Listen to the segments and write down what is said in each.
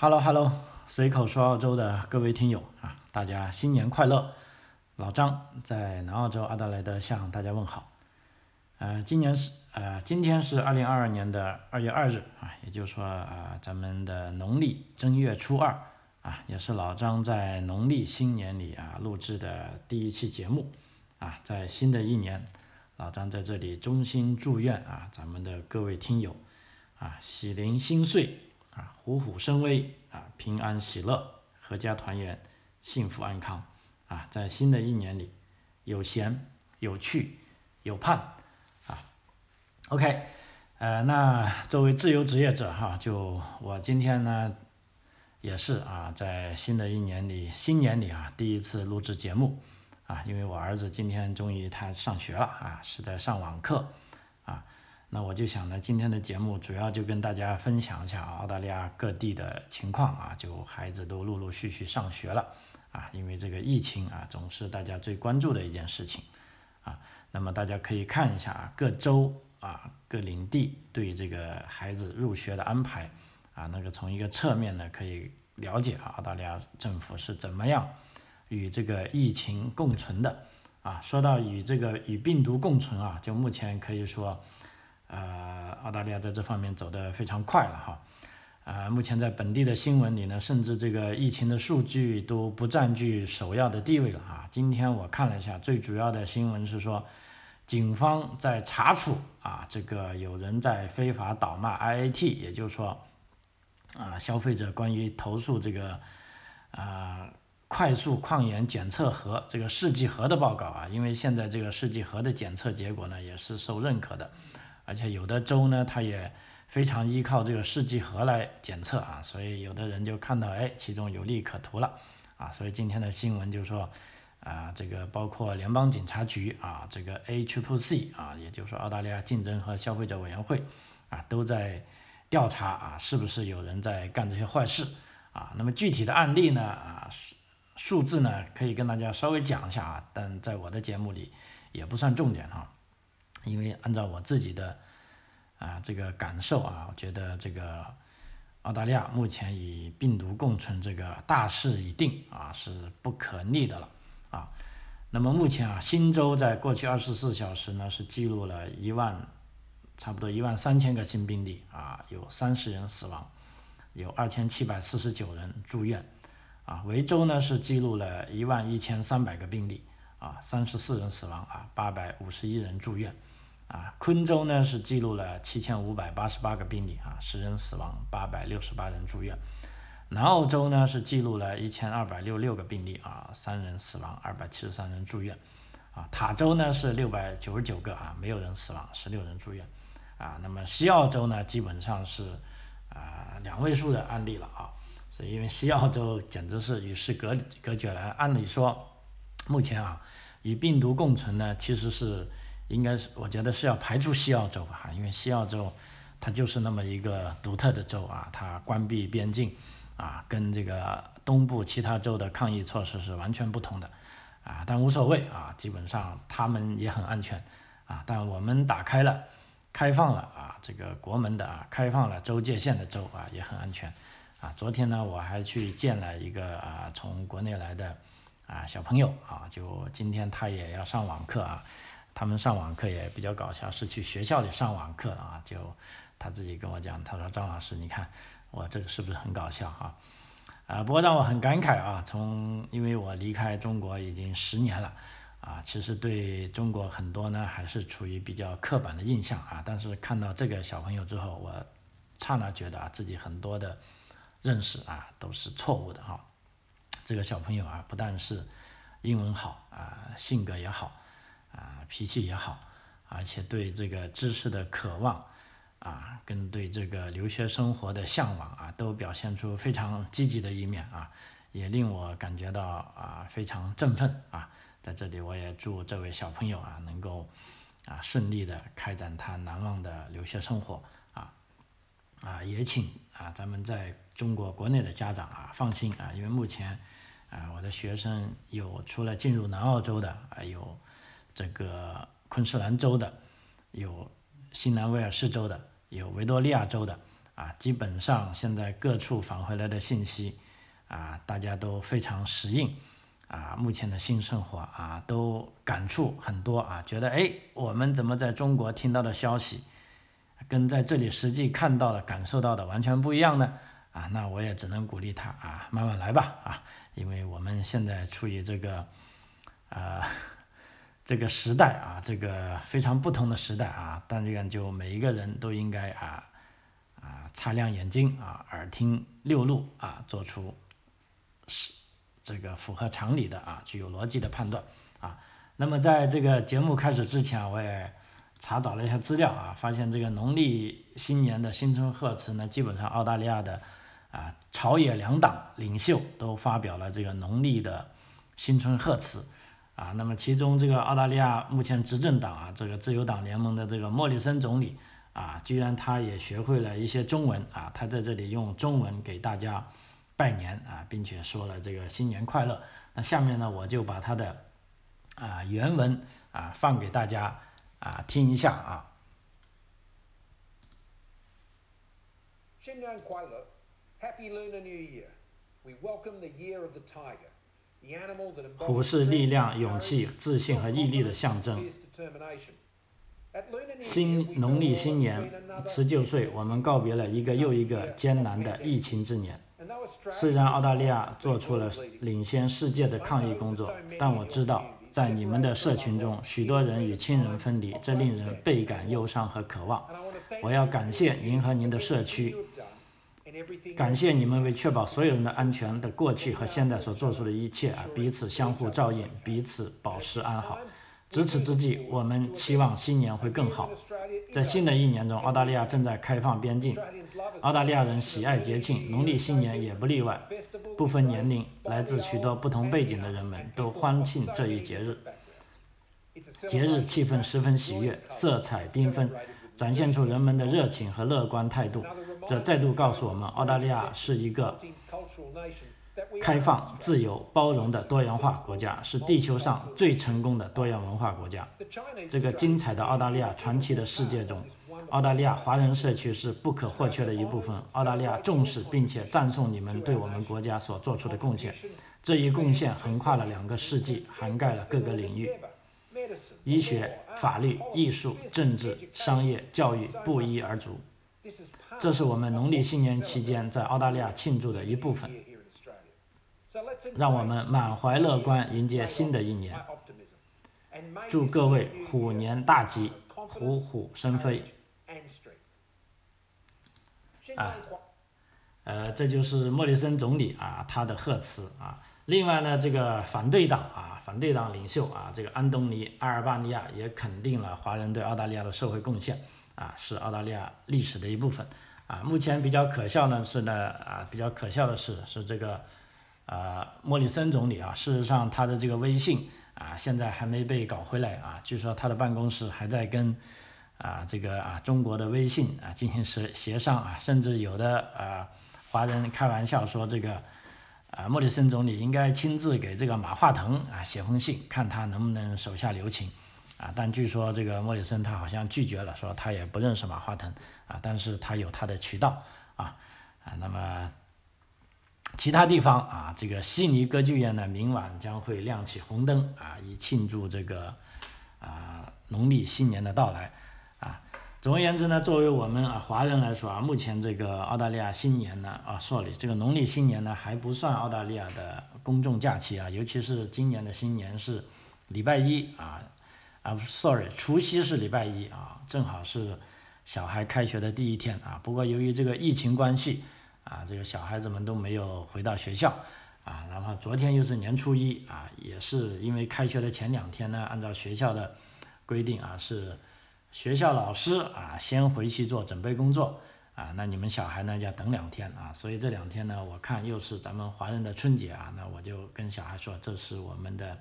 Hello Hello，随口说澳洲的各位听友啊，大家新年快乐！老张在南澳洲阿德莱德向大家问好。呃，今年是呃，今天是二零二二年的二月二日啊，也就是说啊，咱们的农历正月初二啊，也是老张在农历新年里啊录制的第一期节目啊，在新的一年，老张在这里衷心祝愿啊，咱们的各位听友啊，喜临新岁。啊，虎虎生威啊，平安喜乐，阖家团圆，幸福安康啊，在新的一年里，有闲有趣有盼啊。OK，呃，那作为自由职业者哈，就我今天呢，也是啊，在新的一年里，新年里啊，第一次录制节目啊，因为我儿子今天终于他上学了啊，是在上网课。那我就想呢，今天的节目主要就跟大家分享一下澳大利亚各地的情况啊，就孩子都陆陆续续上学了啊，因为这个疫情啊，总是大家最关注的一件事情啊。那么大家可以看一下啊，各州啊、各领地对这个孩子入学的安排啊，那个从一个侧面呢，可以了解啊，澳大利亚政府是怎么样与这个疫情共存的啊。说到与这个与病毒共存啊，就目前可以说。呃，澳大利亚在这方面走得非常快了哈，呃，目前在本地的新闻里呢，甚至这个疫情的数据都不占据首要的地位了啊。今天我看了一下，最主要的新闻是说，警方在查处啊，这个有人在非法倒卖 IAT，也就是说，啊，消费者关于投诉这个啊快速抗原检测盒这个试剂盒的报告啊，因为现在这个试剂盒的检测结果呢也是受认可的。而且有的州呢，它也非常依靠这个试剂盒来检测啊，所以有的人就看到哎，其中有利可图了啊，所以今天的新闻就说啊，这个包括联邦警察局啊，这个 AHC 啊，也就是说澳大利亚竞争和消费者委员会啊，都在调查啊，是不是有人在干这些坏事啊？那么具体的案例呢啊，数数字呢，可以跟大家稍微讲一下啊，但在我的节目里也不算重点哈。因为按照我自己的啊这个感受啊，我觉得这个澳大利亚目前与病毒共存这个大势已定啊，是不可逆的了啊。那么目前啊，新州在过去二十四小时呢是记录了一万差不多一万三千个新病例啊，有三十人死亡，有二千七百四十九人住院啊。维州呢是记录了一万一千三百个病例啊，三十四人死亡啊，八百五十一人住院。啊，昆州呢是记录了七千五百八十八个病例啊，十人死亡，八百六十八人住院。南澳洲呢是记录了一千二百六六个病例啊，三人死亡，二百七十三人住院。啊，塔州呢是六百九十九个啊，没有人死亡，十六人住院。啊，那么西澳洲呢基本上是啊两位数的案例了啊，所以因为西澳洲简直是与世隔隔绝了。按理说，目前啊与病毒共存呢其实是。应该是，我觉得是要排除西澳洲啊，因为西澳洲它就是那么一个独特的州啊，它关闭边境啊，跟这个东部其他州的抗疫措施是完全不同的啊，但无所谓啊，基本上他们也很安全啊，但我们打开了、开放了啊，这个国门的啊，开放了州界线的州啊，也很安全啊。昨天呢，我还去见了一个啊，从国内来的啊小朋友啊，就今天他也要上网课啊。他们上网课也比较搞笑，是去学校里上网课了啊，就他自己跟我讲，他说张老师，你看我这个是不是很搞笑啊？啊，不过让我很感慨啊，从因为我离开中国已经十年了啊，其实对中国很多呢还是处于比较刻板的印象啊，但是看到这个小朋友之后，我刹那觉得啊自己很多的认识啊都是错误的哈。这个小朋友啊，不但是英文好啊，性格也好。脾气也好，而且对这个知识的渴望，啊，跟对这个留学生活的向往啊，都表现出非常积极的一面啊，也令我感觉到啊非常振奋啊。在这里，我也祝这位小朋友啊能够啊顺利的开展他难忘的留学生活啊啊，也请啊咱们在中国国内的家长啊放心啊，因为目前啊我的学生有除了进入南澳洲的啊有。这个昆士兰州的，有新南威尔士州的，有维多利亚州的，啊，基本上现在各处返回来的信息啊，大家都非常适应啊，目前的新生活啊，都感触很多啊，觉得哎，我们怎么在中国听到的消息，跟在这里实际看到的、感受到的完全不一样呢？啊，那我也只能鼓励他啊，慢慢来吧啊，因为我们现在处于这个啊这个时代啊，这个非常不同的时代啊，但愿就每一个人都应该啊啊擦亮眼睛啊，耳听六路啊，做出是这个符合常理的啊，具有逻辑的判断啊。那么在这个节目开始之前，我也查找了一下资料啊，发现这个农历新年的新春贺词呢，基本上澳大利亚的。啊，朝野两党领袖都发表了这个农历的新春贺词，啊，那么其中这个澳大利亚目前执政党啊，这个自由党联盟的这个莫里森总理啊，居然他也学会了一些中文啊，他在这里用中文给大家拜年啊，并且说了这个新年快乐。那下面呢，我就把他的啊原文啊放给大家啊听一下啊。新年快乐。Happy Lunar New Year. We welcome the year of the tiger, 虎是力量、勇气、自信和毅力的象征。新农历新年辞旧岁，我们告别了一个又一个艰难的疫情之年。虽然澳大利亚做出了领先世界的抗疫工作，但我知道，在你们的社群中，许多人与亲人分离，这令人倍感忧伤和渴望。我要感谢您和您的社区。感谢你们为确保所有人的安全的过去和现在所做出的一切啊，彼此相互照应，彼此保持安好。值此之际，我们期望新年会更好。在新的一年中，澳大利亚正在开放边境，澳大利亚人喜爱节庆，农历新年也不例外。不分年龄，来自许多不同背景的人们都欢庆这一节日。节日气氛十分喜悦，色彩缤纷，展现出人们的热情和乐观态度。这再度告诉我们，澳大利亚是一个开放、自由、包容的多元化国家，是地球上最成功的多元文化国家。这个精彩的澳大利亚传奇的世界中，澳大利亚华人社区是不可或缺的一部分。澳大利亚重视并且赞颂你们对我们国家所做出的贡献。这一贡献横跨了两个世纪，涵盖了各个领域：医学、法律、艺术、政治、商业、教育，不一而足。这是我们农历新年期间在澳大利亚庆祝的一部分。让我们满怀乐观迎接新的一年。祝各位虎年大吉，虎虎生威。啊，呃，这就是莫里森总理啊他的贺词啊。另外呢，这个反对党啊，反对党领袖啊，这个安东尼阿尔巴尼亚也肯定了华人对澳大利亚的社会贡献啊，是澳大利亚历史的一部分。啊，目前比较可笑呢是呢，啊，比较可笑的是是这个，呃，莫里森总理啊，事实上他的这个微信啊，现在还没被搞回来啊，据说他的办公室还在跟啊这个啊中国的微信啊进行协协商啊，甚至有的啊华人开玩笑说这个啊莫里森总理应该亲自给这个马化腾啊写封信，看他能不能手下留情。啊，但据说这个莫里森他好像拒绝了，说他也不认识马化腾啊，但是他有他的渠道啊啊。那么其他地方啊，这个悉尼歌剧院呢，明晚将会亮起红灯啊，以庆祝这个啊农历新年的到来啊。总而言之呢，作为我们啊华人来说啊，目前这个澳大利亚新年呢啊，sorry，这个农历新年呢还不算澳大利亚的公众假期啊，尤其是今年的新年是礼拜一啊。啊，sorry，除夕是礼拜一啊，正好是小孩开学的第一天啊。不过由于这个疫情关系啊，这个小孩子们都没有回到学校啊。然后昨天又是年初一啊，也是因为开学的前两天呢，按照学校的规定啊，是学校老师啊先回去做准备工作啊。那你们小孩呢要等两天啊。所以这两天呢，我看又是咱们华人的春节啊，那我就跟小孩说，这是我们的。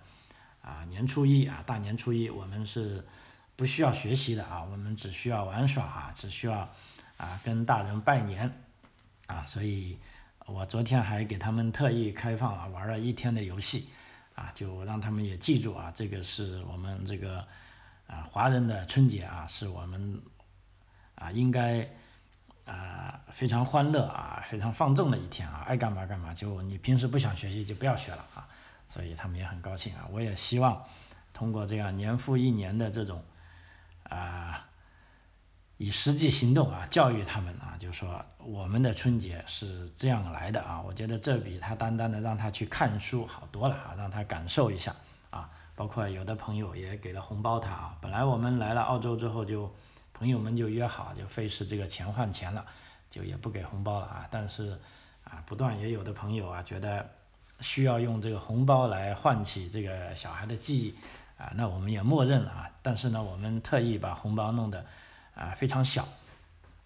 啊，年初一啊，大年初一，我们是不需要学习的啊，我们只需要玩耍啊，只需要啊跟大人拜年啊，所以我昨天还给他们特意开放了玩了一天的游戏啊，就让他们也记住啊，这个是我们这个啊华人的春节啊，是我们啊应该啊非常欢乐啊，非常放纵的一天啊，爱干嘛干嘛，就你平时不想学习就不要学了啊，所以他们也很高兴啊。我也希望通过这样年复一年的这种啊。以实际行动啊教育他们啊，就说我们的春节是这样来的啊，我觉得这比他单单的让他去看书好多了啊，让他感受一下啊，包括有的朋友也给了红包他啊，本来我们来了澳洲之后就朋友们就约好就费事这个钱换钱了，就也不给红包了啊，但是啊不断也有的朋友啊觉得需要用这个红包来唤起这个小孩的记忆啊，那我们也默认了啊，但是呢我们特意把红包弄得。啊，非常小，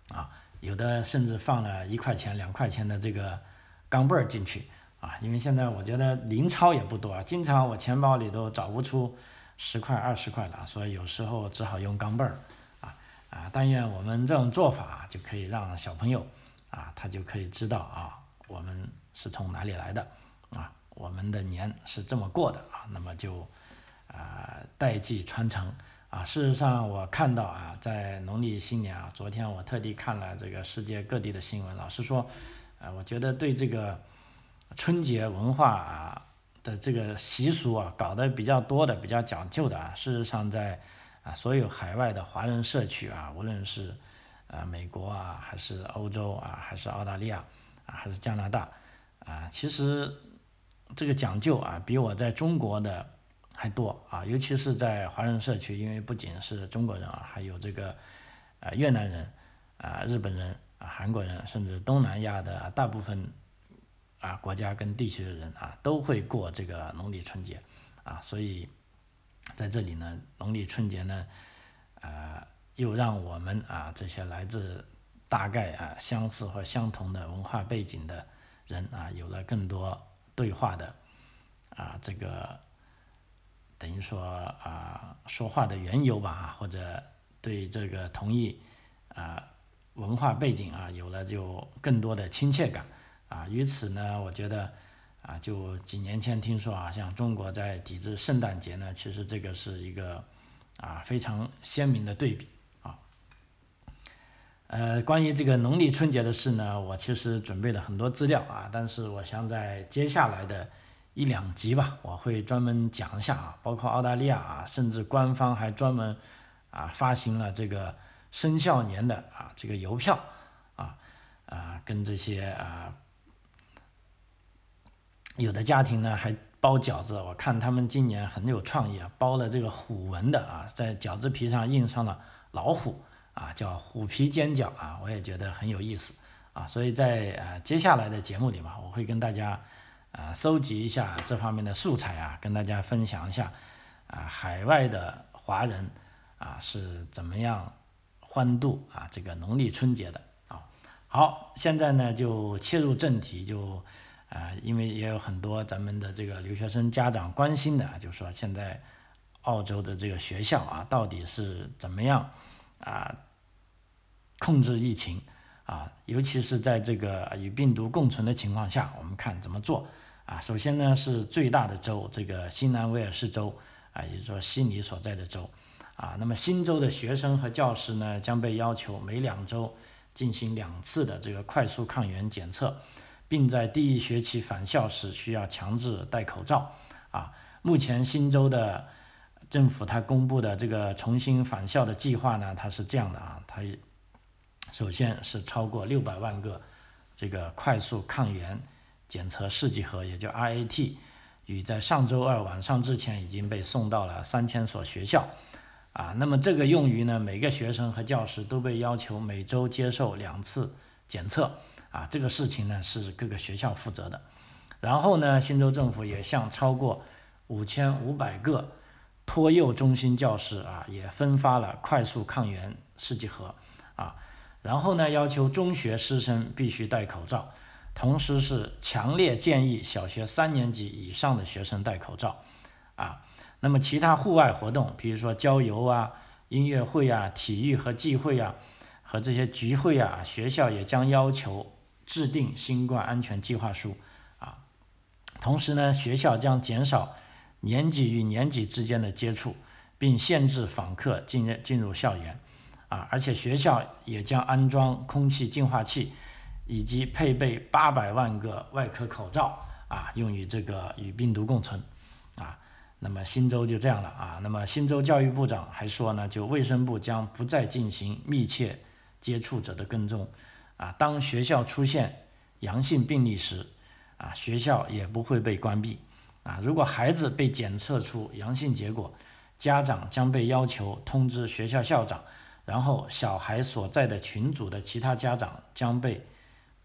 啊，有的甚至放了一块钱、两块钱的这个钢镚儿进去，啊，因为现在我觉得零钞也不多啊，经常我钱包里都找不出十块、二十块了，所以有时候只好用钢镚儿，啊啊，但愿我们这种做法就可以让小朋友，啊，他就可以知道啊，我们是从哪里来的，啊，我们的年是这么过的啊，那么就啊代际传承。啊，事实上我看到啊，在农历新年啊，昨天我特地看了这个世界各地的新闻。老实说，呃，我觉得对这个春节文化啊的这个习俗啊，搞得比较多的、比较讲究的啊，事实上在啊所有海外的华人社区啊，无论是啊美国啊，还是欧洲啊，还是澳大利亚啊，还是加拿大啊，其实这个讲究啊，比我在中国的。还多啊，尤其是在华人社区，因为不仅是中国人啊，还有这个呃越南人啊、日本人啊、韩国人，甚至东南亚的大部分啊国家跟地区的人啊，都会过这个农历春节啊，所以在这里呢，农历春节呢，呃，又让我们啊这些来自大概啊相似或相同的文化背景的人啊，有了更多对话的啊这个。等于说啊，说话的缘由吧，或者对这个同一啊文化背景啊有了就更多的亲切感啊。于此呢，我觉得啊，就几年前听说啊，像中国在抵制圣诞节呢，其实这个是一个啊非常鲜明的对比。呃，关于这个农历春节的事呢，我其实准备了很多资料啊，但是我想在接下来的。一两集吧，我会专门讲一下啊，包括澳大利亚啊，甚至官方还专门啊发行了这个生肖年的啊这个邮票啊啊，跟这些啊有的家庭呢还包饺子，我看他们今年很有创意啊，包了这个虎纹的啊，在饺子皮上印上了老虎啊，叫虎皮尖角啊，我也觉得很有意思啊，所以在啊接下来的节目里嘛，我会跟大家。啊，收集一下这方面的素材啊，跟大家分享一下啊，海外的华人啊是怎么样欢度啊这个农历春节的啊。好，现在呢就切入正题，就啊，因为也有很多咱们的这个留学生家长关心的，就是说现在澳洲的这个学校啊，到底是怎么样啊控制疫情啊，尤其是在这个与病毒共存的情况下，我们看怎么做。啊，首先呢是最大的州，这个新南威尔士州啊，也就是说悉尼所在的州啊。那么新州的学生和教师呢，将被要求每两周进行两次的这个快速抗原检测，并在第一学期返校时需要强制戴口罩啊。目前新州的政府他公布的这个重新返校的计划呢，它是这样的啊，它首先是超过六百万个这个快速抗原。检测试剂盒也叫 RAT，与在上周二晚上之前已经被送到了三千所学校，啊，那么这个用于呢，每个学生和教师都被要求每周接受两次检测，啊，这个事情呢是各个学校负责的。然后呢，新州政府也向超过五千五百个托幼中心教师啊，也分发了快速抗原试剂盒，啊，然后呢，要求中学师生必须戴口罩。同时是强烈建议小学三年级以上的学生戴口罩，啊，那么其他户外活动，比如说郊游啊、音乐会啊、体育和聚会啊，和这些聚会啊，学校也将要求制定新冠安全计划书，啊，同时呢，学校将减少年级与年级之间的接触，并限制访客进入进入校园，啊，而且学校也将安装空气净化器，以及配备八百万个外科口罩啊，用于这个与病毒共存啊。那么新州就这样了啊。那么新州教育部长还说呢，就卫生部将不再进行密切接触者的跟踪啊。当学校出现阳性病例时，啊，学校也不会被关闭啊。如果孩子被检测出阳性结果，家长将被要求通知学校校长，然后小孩所在的群组的其他家长将被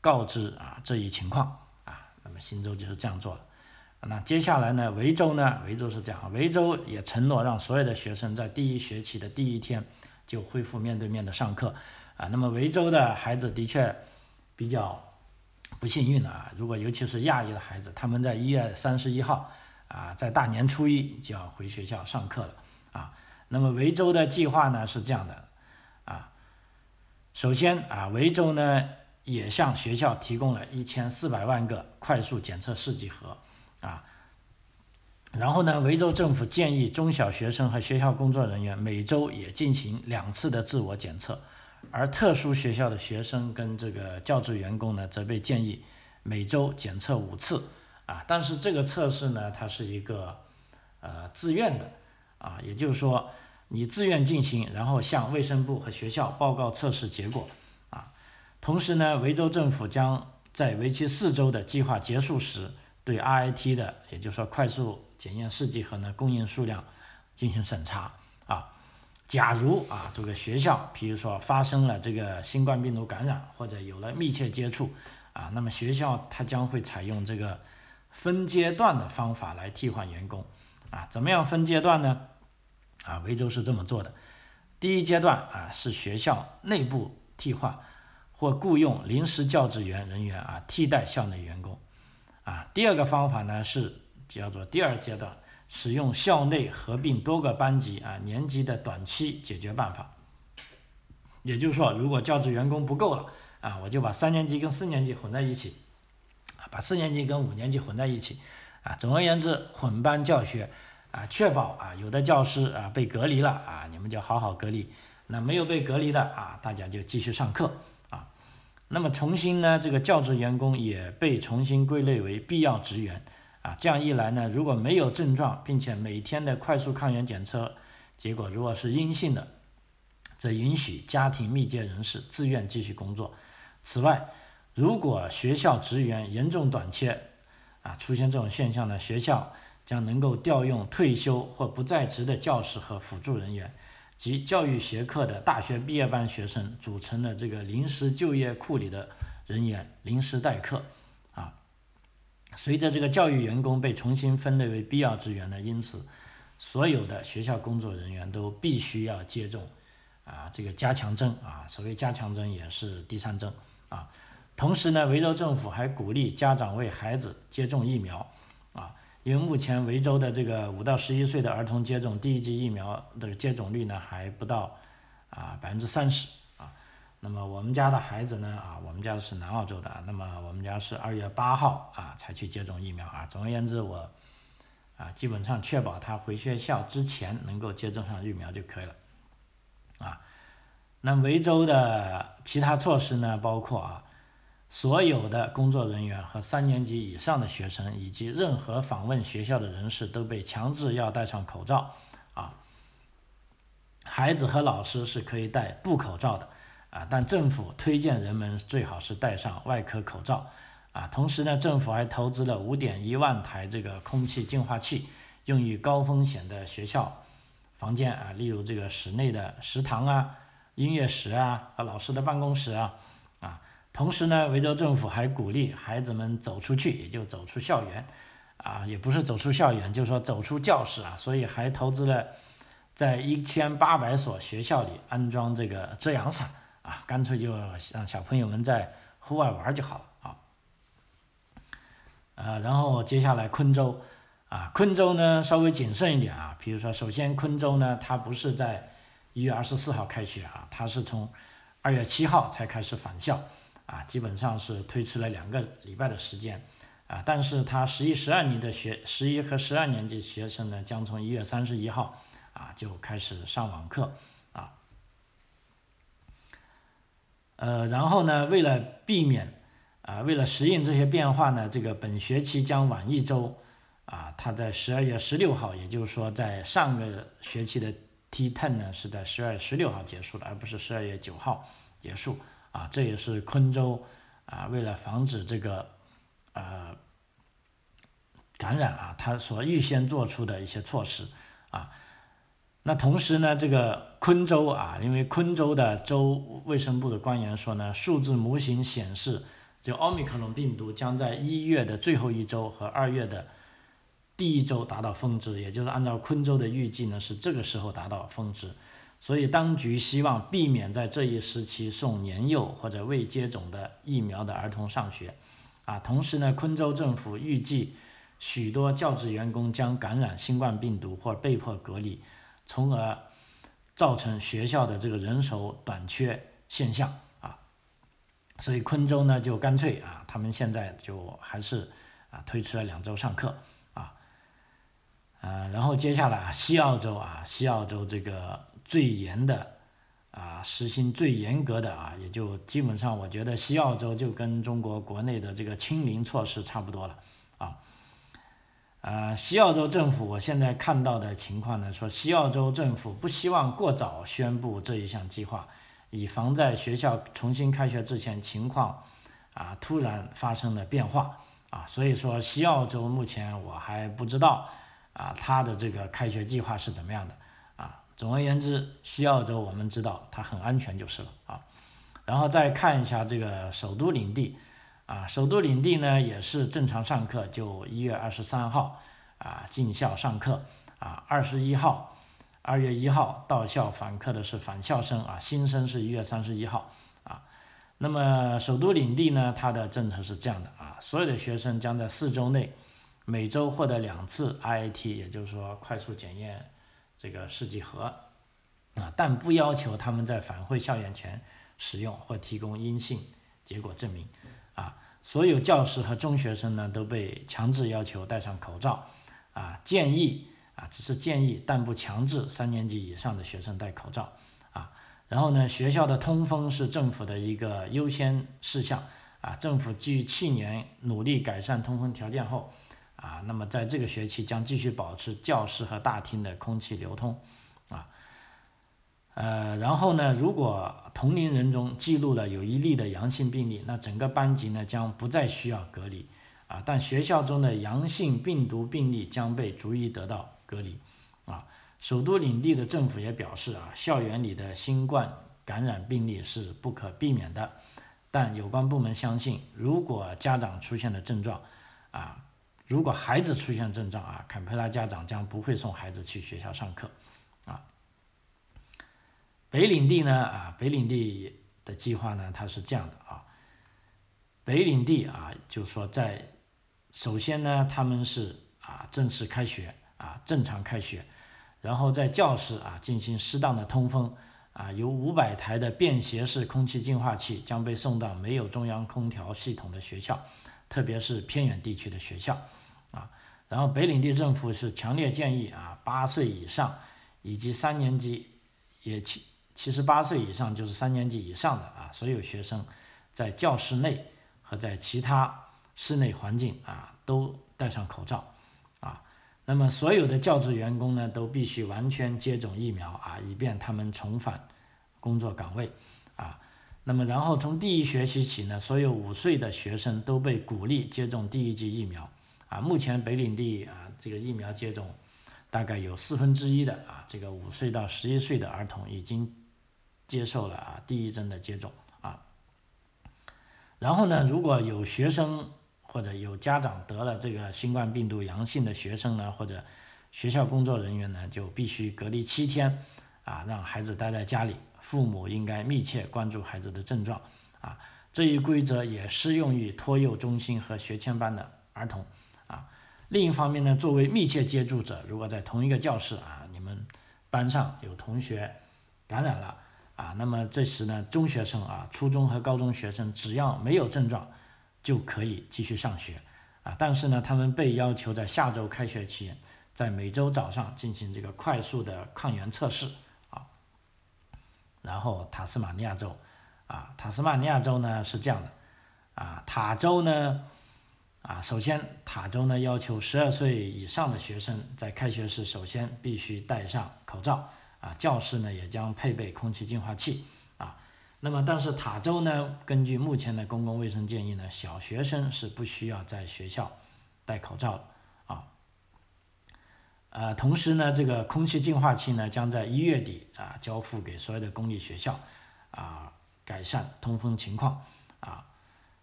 告知啊这一情况啊。那么新州就是这样做了。那接下来呢？维州呢？维州是这样，维州也承诺让所有的学生在第一学期的第一天就恢复面对面的上课啊。那么维州的孩子的确比较不幸运啊，如果尤其是亚裔的孩子，他们在一月三十一号啊，在大年初一就要回学校上课了啊。那么维州的计划呢是这样的，首先啊，维州呢也向学校提供了一千四百万个快速检测试剂盒。啊，然后呢，维州政府建议中小学生和学校工作人员每周也进行两次的自我检测，而特殊学校的学生跟这个教职员工呢，则被建议每周检测五次。啊，但是这个测试呢，它是一个呃自愿的，啊，也就是说你自愿进行，然后向卫生部和学校报告测试结果。啊，同时呢，维州政府将在为期四周的计划结束时。对 RIT 的，也就是说快速检验试剂盒呢供应数量进行审查啊。假如啊这个学校，比如说发生了这个新冠病毒感染或者有了密切接触啊，那么学校它将会采用这个分阶段的方法来替换员工啊。怎么样分阶段呢？啊，维州是这么做的。第一阶段啊是学校内部替换或雇佣临时教职员人员啊替代校内员工。啊，第二个方法呢是叫做第二阶段，使用校内合并多个班级啊年级的短期解决办法。也就是说，如果教职员工不够了啊，我就把三年级跟四年级混在一起，啊，把四年级跟五年级混在一起，啊，总而言之，混班教学，啊，确保啊有的教师啊被隔离了啊，你们就好好隔离；那没有被隔离的啊，大家就继续上课啊。那么重新呢，这个教职员工也被重新归类为必要职员，啊，这样一来呢，如果没有症状，并且每天的快速抗原检测结果如果是阴性的，则允许家庭密接人士自愿继续工作。此外，如果学校职员严重短缺，啊，出现这种现象呢，学校将能够调用退休或不在职的教师和辅助人员。及教育学科的大学毕业班学生组成的这个临时就业库里的人员临时代课，啊，随着这个教育员工被重新分类为必要资源呢，因此所有的学校工作人员都必须要接种啊这个加强针啊，所谓加强针也是第三针啊，同时呢，维州政府还鼓励家长为孩子接种疫苗。因为目前维州的这个五到十一岁的儿童接种第一剂疫苗的接种率呢还不到啊百分之三十啊，那么我们家的孩子呢啊，我们家是南澳洲的，那么我们家是二月八号啊才去接种疫苗啊。总而言之，我啊基本上确保他回学校之前能够接种上疫苗就可以了啊。那维州的其他措施呢，包括啊。所有的工作人员和三年级以上的学生，以及任何访问学校的人士都被强制要戴上口罩。啊，孩子和老师是可以戴布口罩的。啊，但政府推荐人们最好是戴上外科口罩。啊，同时呢，政府还投资了五点一万台这个空气净化器，用于高风险的学校房间啊，例如这个室内的食堂啊、音乐室啊和老师的办公室啊。同时呢，维州政府还鼓励孩子们走出去，也就走出校园，啊，也不是走出校园，就是说走出教室啊，所以还投资了在一千八百所学校里安装这个遮阳伞，啊，干脆就让小朋友们在户外玩就好了啊。呃，然后接下来昆州，啊，昆州呢稍微谨慎一点啊，比如说，首先昆州呢，它不是在一月二十四号开学啊，它是从二月七号才开始返校。啊，基本上是推迟了两个礼拜的时间，啊，但是他十一、十二年的学十一和十二年级学生呢，将从一月三十一号啊就开始上网课，啊，呃，然后呢，为了避免啊，为了适应这些变化呢，这个本学期将晚一周啊，他在十二月十六号，也就是说在上个学期的 T10 呢是在十二月十六号结束的，而不是十二月九号结束啊，这也是昆州啊为了防止这个呃感染啊，他所预先做出的一些措施啊。那同时呢，这个昆州啊，因为昆州的州卫生部的官员说呢，数字模型显示，就奥密克戎病毒将在一月的最后一周和二月的第一周达到峰值，也就是按照昆州的预计呢，是这个时候达到峰值。所以当局希望避免在这一时期送年幼或者未接种的疫苗的儿童上学。啊，同时呢，昆州政府预计许多教职员工将感染新冠病毒或被迫隔离。从而造成学校的这个人手短缺现象啊，所以昆州呢就干脆啊，他们现在就还是啊推迟了两周上课啊，呃，然后接下来西澳洲啊，西澳洲这个最严的啊，实行最严格的啊，也就基本上我觉得西澳洲就跟中国国内的这个清零措施差不多了啊。呃，西澳洲政府，我现在看到的情况呢，说西澳洲政府不希望过早宣布这一项计划，以防在学校重新开学之前情况啊突然发生了变化啊，所以说西澳洲目前我还不知道啊它的这个开学计划是怎么样的。总而言之，西澳洲我们知道它很安全就是了啊。然后再看一下这个首都领地。啊，首都领地呢也是正常上课，就一月二十三号啊进校上课啊，二十一号，二月一号到校返课的是返校生啊，新生是一月三十一号啊。那么首都领地呢，它的政策是这样的啊，所有的学生将在四周内每周获得两次 IAT，也就是说快速检验这个试剂盒。啊，但不要求他们在返回校园前使用或提供阴性结果证明。啊，所有教师和中学生呢都被强制要求戴上口罩，啊，建议啊，只是建议，但不强制三年级以上的学生戴口罩，啊，然后呢，学校的通风是政府的一个优先事项，啊，政府基于去年努力改善通风条件后，啊，那么在这个学期将继续保持教室和大厅的空气流通，啊。呃，然后呢，如果同龄人中记录了有一例的阳性病例，那整个班级呢将不再需要隔离啊。但学校中的阳性病毒病例将被逐一得到隔离啊。首都领地的政府也表示啊，校园里的新冠感染病例是不可避免的，但有关部门相信，如果家长出现了症状啊，如果孩子出现症状啊，坎培拉家长将不会送孩子去学校上课啊。北领地呢啊，北领地的计划呢，它是这样的啊。北领地啊，就是说在首先呢，他们是啊正式开学啊，正常开学，然后在教室啊进行适当的通风啊，有五百台的便携式空气净化器将被送到没有中央空调系统的学校，特别是偏远地区的学校啊。然后北领地政府是强烈建议啊，八岁以上以及三年级也七。七十八岁以上就是三年级以上的啊，所有学生在教室内和在其他室内环境啊都戴上口罩啊。那么所有的教职员工呢都必须完全接种疫苗啊，以便他们重返工作岗位啊。那么然后从第一学期起呢，所有五岁的学生都被鼓励接种第一剂疫苗啊。目前北领地啊这个疫苗接种大概有四分之一的啊这个五岁到十一岁的儿童已经。接受了啊第一针的接种啊，然后呢，如果有学生或者有家长得了这个新冠病毒阳性的学生呢，或者学校工作人员呢，就必须隔离七天啊，让孩子待在家里，父母应该密切关注孩子的症状啊。这一规则也适用于托幼中心和学前班的儿童啊。另一方面呢，作为密切接触者，如果在同一个教室啊，你们班上有同学感染了。啊，那么这时呢，中学生啊，初中和高中学生只要没有症状，就可以继续上学啊。但是呢，他们被要求在下周开学前，在每周早上进行这个快速的抗原测试。然后塔斯马尼亚州啊，塔斯马尼亚州呢是这样的，啊，塔州呢，啊，首先塔州呢要求十二岁以上的学生在开学时首先必须戴上口罩，啊，教室呢也将配备空气净化器，啊，那么但是塔州呢，根据目前的公共卫生建议呢，小学生是不需要在学校戴口罩的，呃，同时呢，这个空气净化器呢将在一月底啊交付给所有的公立学校，啊。改善通风情况啊，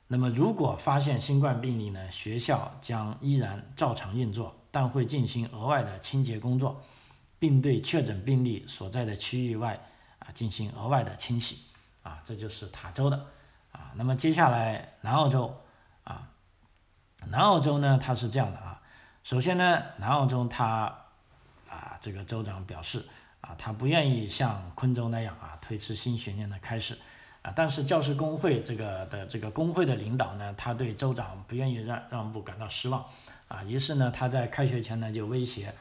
那么如果发现新冠病例呢，学校将依然照常运作，但会进行额外的清洁工作，并对确诊病例所在的区域外啊进行额外的清洗啊，这就是塔州的啊。那么接下来南澳洲啊，南澳洲呢它是这样的啊，首先呢南澳洲它这个州长表示啊，他不愿意像昆州那样啊推迟新学年的开始。啊，但是教师工会这个的这个工会的领导呢，他对州长不愿意让让步感到失望，啊，于是呢，他在开学前呢就威胁，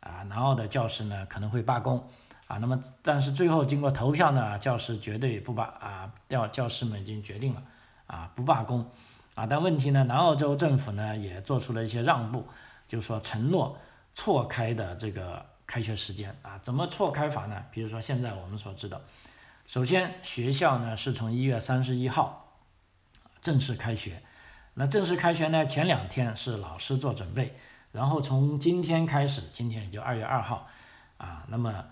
啊，南澳的教师呢可能会罢工，啊，那么但是最后经过投票呢，教师绝对不罢，啊，教教师们已经决定了，啊，不罢工，啊，但问题呢，南澳洲政府呢也做出了一些让步，就说承诺错开的这个开学时间，啊，怎么错开法呢？比如说现在我们所知道。首先，学校呢是从一月三十一号正式开学。那正式开学呢，前两天是老师做准备，然后从今天开始，今天也就二月二号啊，那么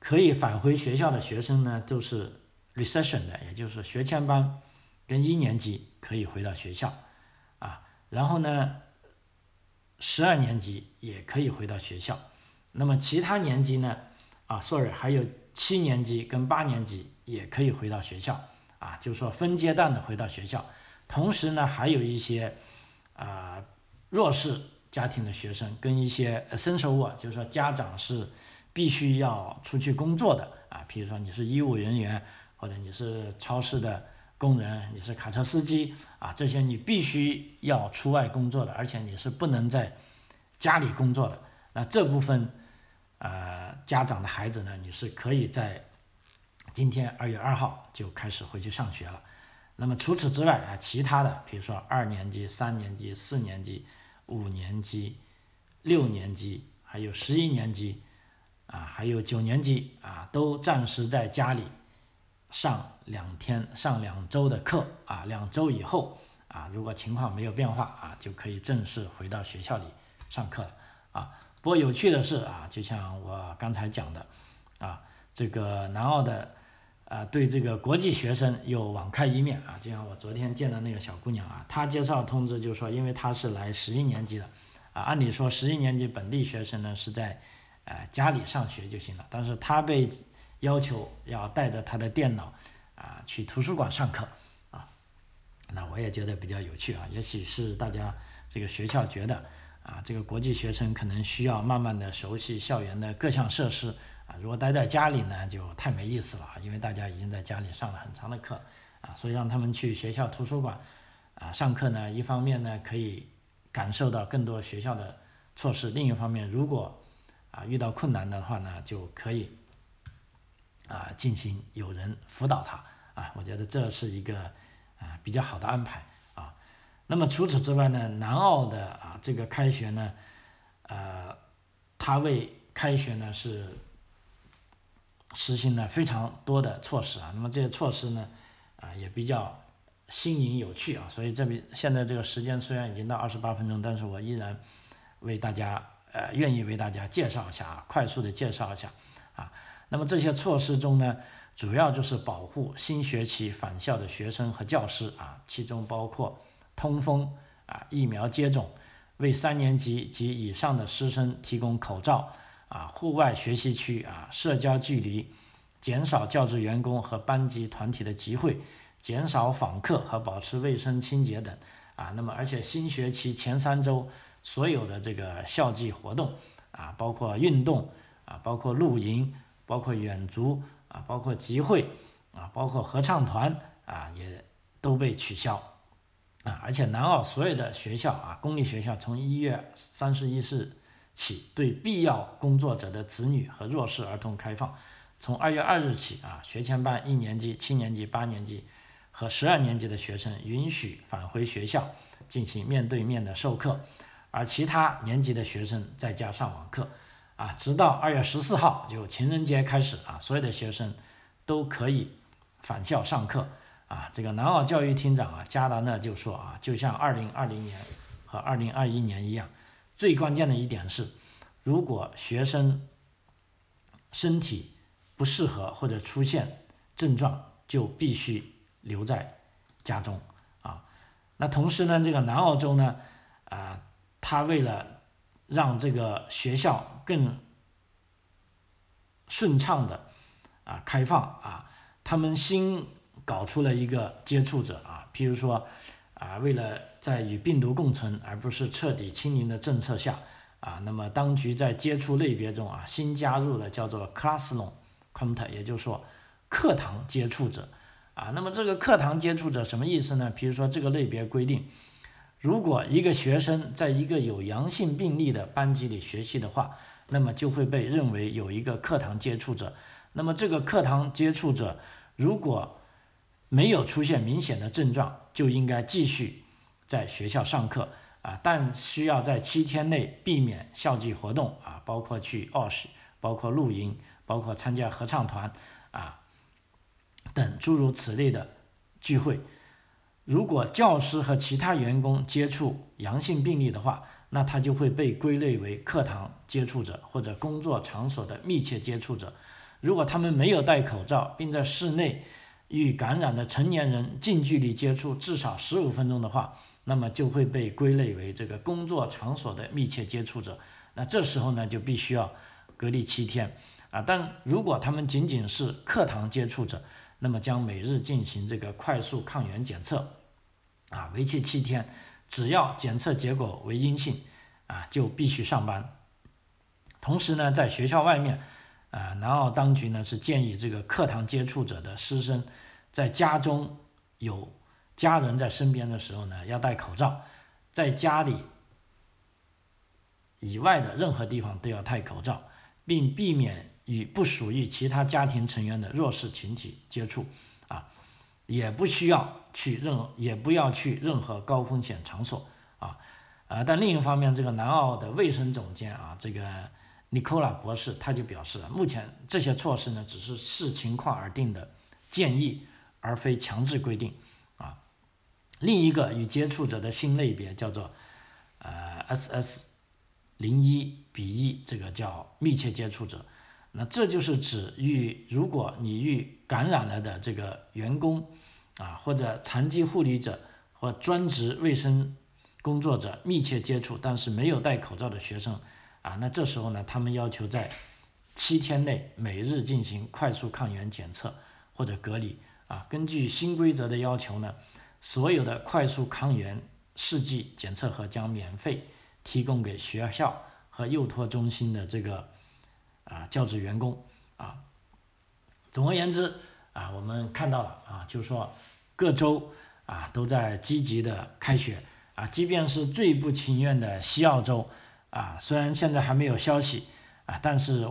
可以返回学校的学生呢，都是 recession 的，也就是学前班跟一年级可以回到学校啊，然后呢，十二年级也可以回到学校。那么其他年级呢？啊，sorry，还有。七年级跟八年级也可以回到学校啊，就是说分阶段的回到学校。同时呢，还有一些啊弱势家庭的学生跟一些 essential 就是说家长是必须要出去工作的啊，比如说你是医务人员，或者你是超市的工人，你是卡车司机啊，这些你必须要出外工作的，而且你是不能在家里工作的。那这部分。呃，家长的孩子呢，你是可以在今天二月二号就开始回去上学了。那么除此之外啊，其他的，比如说二年级、三年级、四年级、五年级、六年级，还有十一年级，啊，还有九年级啊，都暂时在家里上两天、上两周的课啊。两周以后啊，如果情况没有变化啊，就可以正式回到学校里上课了啊。不过有趣的是啊，就像我刚才讲的，啊，这个南澳的，啊，对这个国际学生又网开一面啊。就像我昨天见的那个小姑娘啊，她接到通知就是说，因为她是来十一年级的，啊，按理说十一年级本地学生呢是在，呃，家里上学就行了，但是她被要求要带着她的电脑，啊，去图书馆上课，啊，那我也觉得比较有趣啊，也许是大家这个学校觉得。啊，这个国际学生可能需要慢慢的熟悉校园的各项设施啊。如果待在家里呢，就太没意思了因为大家已经在家里上了很长的课啊，所以让他们去学校图书馆啊上课呢，一方面呢可以感受到更多学校的措施，另一方面如果啊遇到困难的话呢，就可以啊进行有人辅导他啊。我觉得这是一个啊比较好的安排啊。那么除此之外呢，南澳的这个开学呢，呃，他为开学呢是实行了非常多的措施啊。那么这些措施呢，啊也比较新颖有趣啊。所以这边现在这个时间虽然已经到二十八分钟，但是我依然为大家呃愿意为大家介绍一下啊，快速的介绍一下啊。那么这些措施中呢，主要就是保护新学期返校的学生和教师啊，其中包括。通风啊，疫苗接种，为三年级及以上的师生提供口罩啊，户外学习区啊，社交距离，减少教职员工和班级团体的集会，减少访客和保持卫生清洁等啊。那么，而且新学期前三周所有的这个校际活动啊，包括运动啊，包括露营，包括远足啊，包括集会啊，包括合唱团啊，也都被取消。啊，而且南澳所有的学校啊，公立学校从一月三十一日起对必要工作者的子女和弱势儿童开放。从二月二日起啊，学前班一年级、七年级、八年级和十二年级的学生允许返回学校进行面对面的授课，而其他年级的学生在家上网课。啊，直到二月十四号就情人节开始啊，所有的学生都可以返校上课。啊，这个南澳教育厅长啊加达呢就说啊，就像二零二零年和二零二一年一样，最关键的一点是，如果学生身体不适合或者出现症状，就必须留在家中啊。那同时呢，这个南澳洲呢，啊，他为了让这个学校更顺畅的啊开放啊，他们新搞出了一个接触者啊，譬如说啊，为了在与病毒共存而不是彻底清零的政策下啊，那么当局在接触类别中啊新加入了叫做 classroom contact，也就是说课堂接触者啊，那么这个课堂接触者什么意思呢？比如说这个类别规定。如果一个学生在一个有阳性病例的班级里学习的话，那么就会被认为有一个课堂接触者。那么这个课堂接触者如果没有出现明显的症状，就应该继续在学校上课啊，但需要在七天内避免校际活动啊，包括去 OSH，包括露营，包括参加合唱团啊等诸如此类的聚会。如果教师和其他员工接触阳性病例的话，那他就会被归类为课堂接触者或者工作场所的密切接触者。如果他们没有戴口罩，并在室内与感染的成年人近距离接触至少十五分钟的话，那么就会被归类为这个工作场所的密切接触者。那这时候呢，就必须要隔离七天啊。但如果他们仅仅是课堂接触者，那么将每日进行这个快速抗原检测，啊，为期七天，只要检测结果为阴性，啊，就必须上班。同时呢，在学校外面，啊，南澳当局呢是建议这个课堂接触者的师生，在家中有家人在身边的时候呢，要戴口罩，在家里以外的任何地方都要戴口罩，并避免。与不属于其他家庭成员的弱势群体接触，啊，也不需要去任何，也不要去任何高风险场所，啊，啊，但另一方面，这个南澳的卫生总监啊，这个尼科拉博士他就表示了，目前这些措施呢，只是视情况而定的建议，而非强制规定，啊，另一个与接触者的新类别叫做，呃，SS 零一比一，这个叫密切接触者。那这就是指与如果你与感染了的这个员工啊，或者残疾护理者或专职卫生工作者密切接触，但是没有戴口罩的学生啊，那这时候呢，他们要求在七天内每日进行快速抗原检测或者隔离啊。根据新规则的要求呢，所有的快速抗原试剂检测盒将免费提供给学校和幼托中心的这个。啊，教职员工啊，总而言之啊，我们看到了啊，就是说各州啊都在积极的开学啊，即便是最不情愿的西澳洲啊，虽然现在还没有消息啊，但是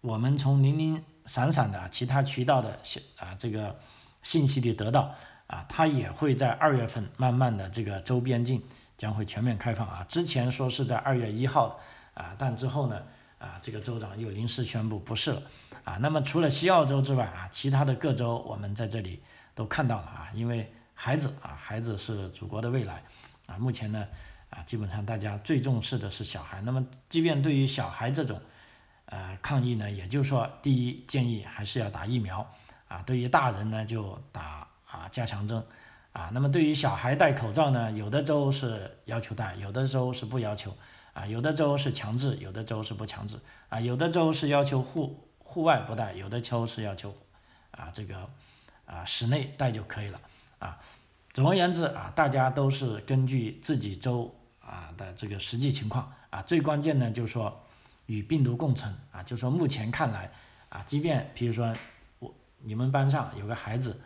我们从零零散散的其他渠道的信啊这个信息里得到啊，它也会在二月份慢慢的这个周边境将会全面开放啊，之前说是在二月一号啊，但之后呢？啊，这个州长又临时宣布不是了，啊，那么除了西澳洲之外啊，其他的各州我们在这里都看到了啊，因为孩子啊，孩子是祖国的未来，啊，目前呢，啊，基本上大家最重视的是小孩，那么即便对于小孩这种，呃，抗议呢，也就是说，第一建议还是要打疫苗，啊，对于大人呢就打啊加强针，啊，那么对于小孩戴口罩呢，有的州是要求戴，有的州是不要求。啊，有的州是强制，有的州是不强制。啊，有的州是要求户户外不戴，有的州是要求啊这个啊室内戴就可以了。啊，总而言之啊，大家都是根据自己州啊的这个实际情况啊，最关键呢就是说与病毒共存啊，就是说目前看来啊，即便比如说我你们班上有个孩子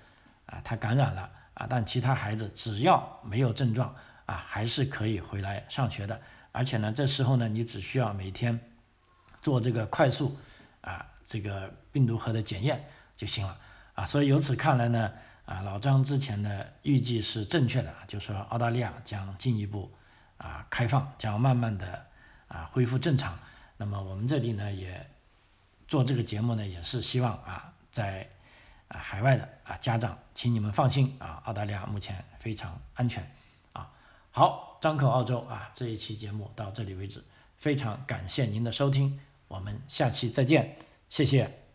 啊他感染了啊，但其他孩子只要没有症状啊，还是可以回来上学的。而且呢，这时候呢，你只需要每天做这个快速啊这个病毒核的检验就行了啊。所以由此看来呢，啊，老张之前的预计是正确的，就说澳大利亚将进一步啊开放，将慢慢的啊恢复正常。那么我们这里呢也做这个节目呢，也是希望啊在啊海外的啊家长，请你们放心啊，澳大利亚目前非常安全啊。好，张口澳洲啊这一期节目到这里为止，非常感谢您的收听，我们下期再见，谢谢。